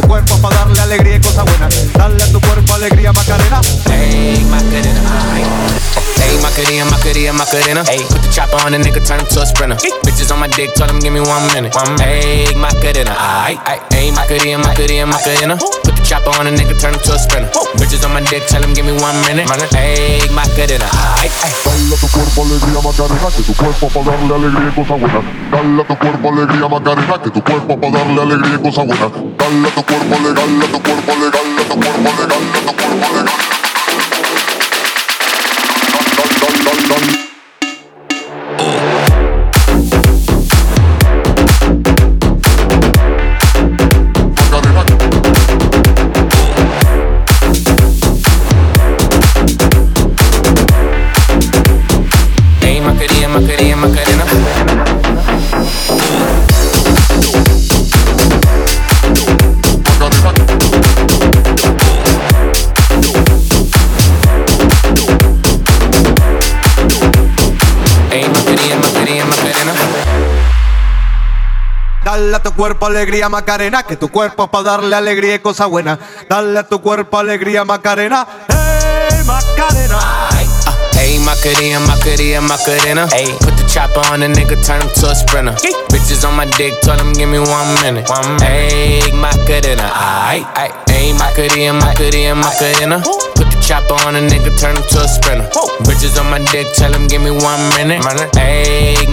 tu cuerpo para darle alegría y cosas buenas. Dale a tu cuerpo alegría, Macarena. Hey, Macarena. Hey, Macarena, Macarena, Macarena. Hey, put the chopper on the nigga, turn him to a sprinter. Hey. Bitches on my dick, tell him give me one minute. One minute. Hey, Macarena. Hey, Macarena, Macarena, Macarena. Chopper on a nigga, turn him to a sprinter. Bitches on my dick, tell him give me one minute. Macarena, aight, aight. Dale a tu cuerpo alegría Macarena, que tu cuerpo darle alegría y. Dale a tu cuerpo alegría Macarena, que tu cuerpo darle alegría y. Dale a tu cuerpo a tu cuerpo a tu cuerpo a tu cuerpo. Macarena, Macarena, Macarena. Macarena. Macarena, Macarena, Macarena. Dale a tu cuerpo alegría Macarena, que tu cuerpo es para darle alegría y cosa buena. Dale a tu cuerpo alegría Macarena, hey Macarena. Hey, Macarena, Macarena, Macarena. Hey, put the chopper on the nigga, turn him to a sprinter. Bitches on my dick, told him give me one minute. One minute. Hey, Macarena, aight, aight. Hey, Macarena, Macarena, Macarena. Put chopper on a nigga, turn him to a sprinter. Bitches on my dick, tell him give me one minute.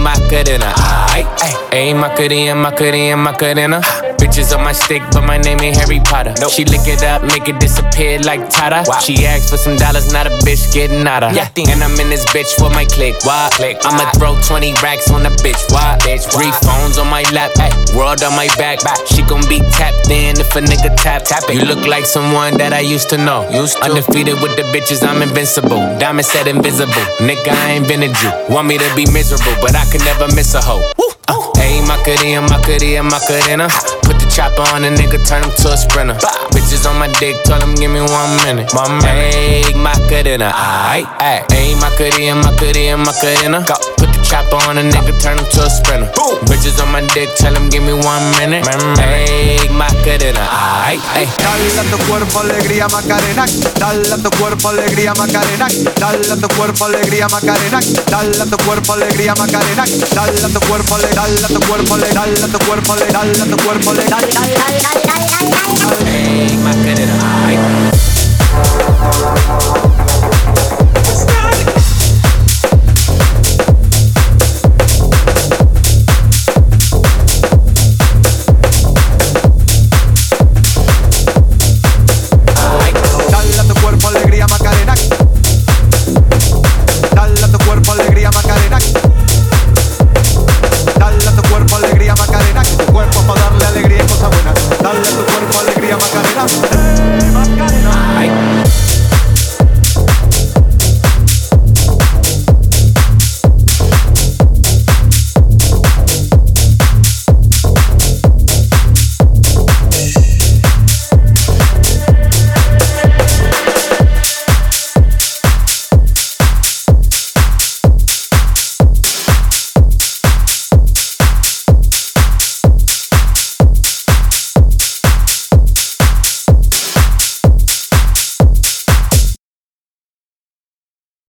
Macarena, aight, aight. Hey, Macarena, Macarena, Macarena. Bitches on my stick, but my name ain't Harry Potter. She lick it up, make it disappear like Tata. She asked for some dollars, not a bitch getting nada. And I'm in this bitch for my click. Why? Click. I'ma throw 20 racks on the bitch. Why? Bitch. Three phones on my lap, ay, world on my back. She gon' be tapped in if a nigga tap. tap it. You look like someone that I used to know. Used to. Undefeated with the bitches, I'm invincible. Diamond said invisible. Nigga, I ain't been a Jew. Want me to be miserable, but I could never miss a hoe. Uh, Hey, Macarena, Macarena, Macarena. Put the chopper on the nigga, turn him to a sprinter. Bitches on my dick, tell him give me one minute. My. Hey, Macarena, aight, aight. Hey, Macarena, Macarena, Macarena. Go. Chopper on the nigga, turn him to a sprinter. Bitches on my dick, tell him give me one minute. Hey, Macarena, aight. Dale a tu cuerpo alegría Macarena, dale a tu cuerpo alegría Macarena, dale a tu cuerpo alegría Macarena, dale a tu cuerpo alegría Macarena, dale a tu cuerpo ale, dale a tu cuerpo ale, dale a tu cuerpo ale, dale a tu cuerpo ale, dale, dale, dale, dale, dale, dale, dale. Hey, Macarena, aight. Macarena. Que